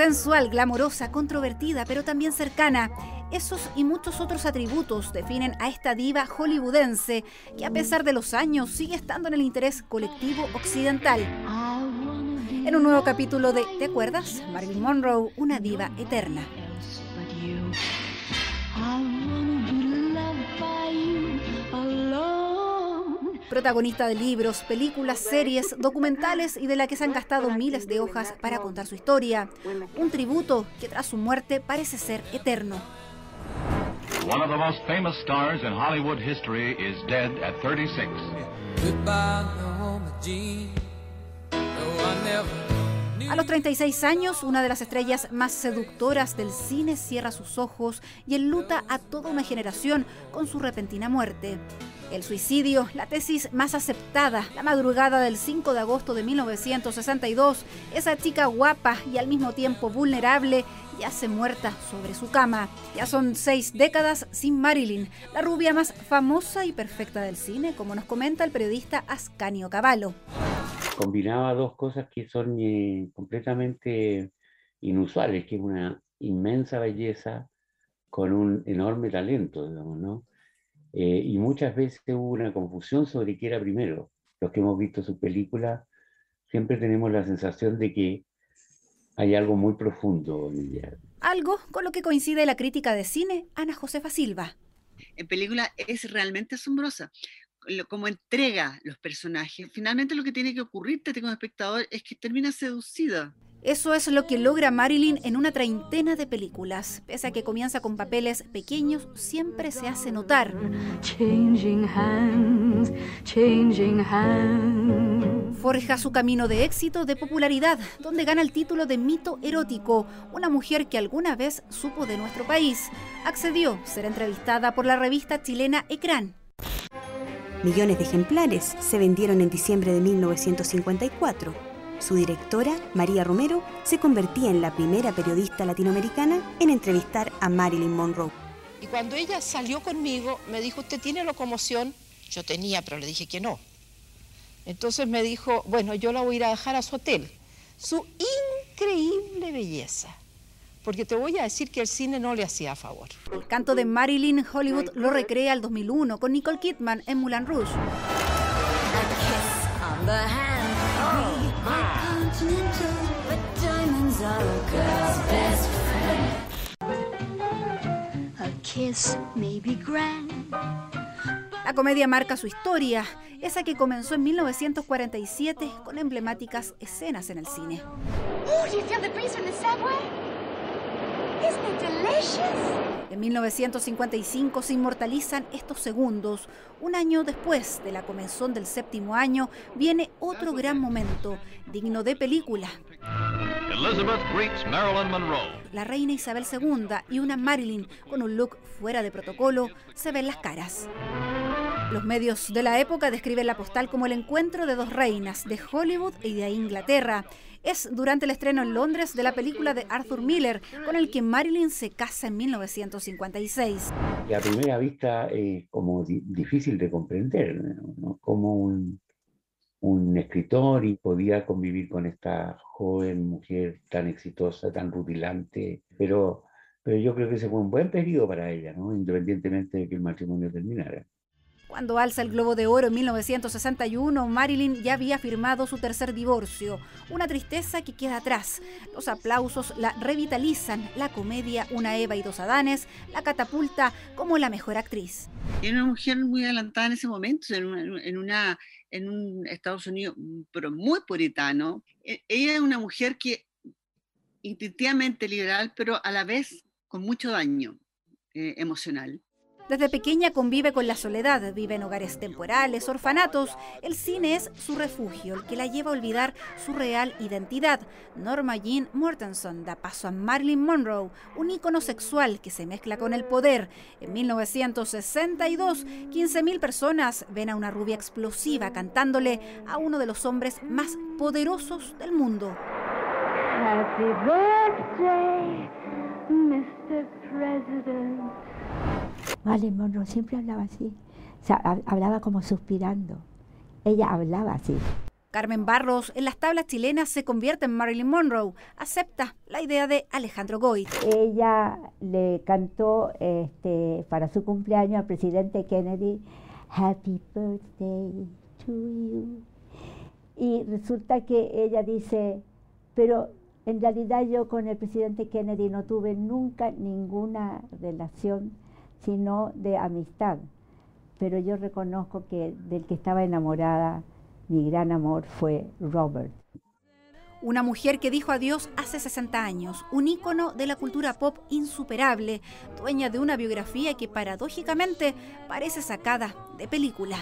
Sensual, glamorosa, controvertida, pero también cercana. Esos y muchos otros atributos definen a esta diva hollywoodense que a pesar de los años sigue estando en el interés colectivo occidental. En un nuevo capítulo de ¿Te acuerdas? Marilyn Monroe, una diva eterna. Protagonista de libros, películas, series, documentales y de la que se han gastado miles de hojas para contar su historia. Un tributo que tras su muerte parece ser eterno. A los 36 años, una de las estrellas más seductoras del cine cierra sus ojos y enluta a toda una generación con su repentina muerte. El suicidio, la tesis más aceptada, la madrugada del 5 de agosto de 1962, esa chica guapa y al mismo tiempo vulnerable yace muerta sobre su cama. Ya son seis décadas sin Marilyn, la rubia más famosa y perfecta del cine, como nos comenta el periodista Ascanio Cavallo. Combinaba dos cosas que son eh, completamente inusuales, que es una inmensa belleza con un enorme talento, digamos, ¿no? Eh, y muchas veces hubo una confusión sobre qué era primero. Los que hemos visto su película siempre tenemos la sensación de que hay algo muy profundo en ella. Algo con lo que coincide la crítica de cine Ana Josefa Silva. En película es realmente asombrosa como entrega los personajes. Finalmente lo que tiene que ocurrirte como espectador es que termina seducida. Eso es lo que logra Marilyn en una treintena de películas. Pese a que comienza con papeles pequeños, siempre se hace notar. Forja su camino de éxito, de popularidad, donde gana el título de mito erótico, una mujer que alguna vez supo de nuestro país. Accedió a ser entrevistada por la revista chilena Ecrán. Millones de ejemplares se vendieron en diciembre de 1954 su directora, María Romero, se convertía en la primera periodista latinoamericana en entrevistar a Marilyn Monroe. Y cuando ella salió conmigo, me dijo, ¿usted tiene locomoción? Yo tenía, pero le dije que no. Entonces me dijo, bueno, yo la voy a ir a dejar a su hotel. Su increíble belleza. Porque te voy a decir que el cine no le hacía favor. El canto de Marilyn Hollywood lo recrea el 2001 con Nicole Kidman en Moulin Rouge. La comedia marca su historia, esa que comenzó en 1947 con emblemáticas escenas en el cine. Oh, en 1955 se inmortalizan estos segundos. Un año después de la comenzón del séptimo año viene otro gran momento, digno de película. La reina Isabel II y una Marilyn con un look fuera de protocolo se ven las caras. Los medios de la época describen la postal como el encuentro de dos reinas, de Hollywood y de Inglaterra es durante el estreno en Londres de la película de Arthur Miller, con el que Marilyn se casa en 1956. A primera vista es como difícil de comprender, ¿no? Como un, un escritor y podía convivir con esta joven mujer tan exitosa, tan rutilante, pero, pero yo creo que ese fue un buen periodo para ella, ¿no? independientemente de que el matrimonio terminara. Cuando alza el Globo de Oro en 1961, Marilyn ya había firmado su tercer divorcio. Una tristeza que queda atrás. Los aplausos la revitalizan. La comedia Una Eva y dos Adanes la catapulta como la mejor actriz. Era una mujer muy adelantada en ese momento, en, una, un Estados Unidos pero muy puritano. E, ella es una mujer que instintivamente liberal, pero a la vez con mucho daño eh, emocional. Desde pequeña convive con la soledad, vive en hogares temporales, orfanatos. El cine es su refugio, el que la lleva a olvidar su real identidad. Norma Jean Mortenson da paso a Marilyn Monroe, un ícono sexual que se mezcla con el poder. En 1962, 15.000 personas ven a una rubia explosiva cantándole a uno de los hombres más poderosos del mundo. Happy birthday, Mr. President. Marilyn Monroe siempre hablaba así, hablaba como suspirando. Ella hablaba así. Carmen Barros en las tablas chilenas se convierte en Marilyn Monroe. Acepta la idea de Alejandro Goy. Ella le cantó este, para su cumpleaños al presidente Kennedy, Happy Birthday to you. Y resulta que ella dice, pero en realidad yo con el presidente Kennedy no tuve nunca ninguna relación, sino de amistad. Pero yo reconozco que del que estaba enamorada mi gran amor fue Robert. Una mujer que dijo adiós hace 60 años, un ícono de la cultura pop insuperable, dueña de una biografía que paradójicamente parece sacada de película.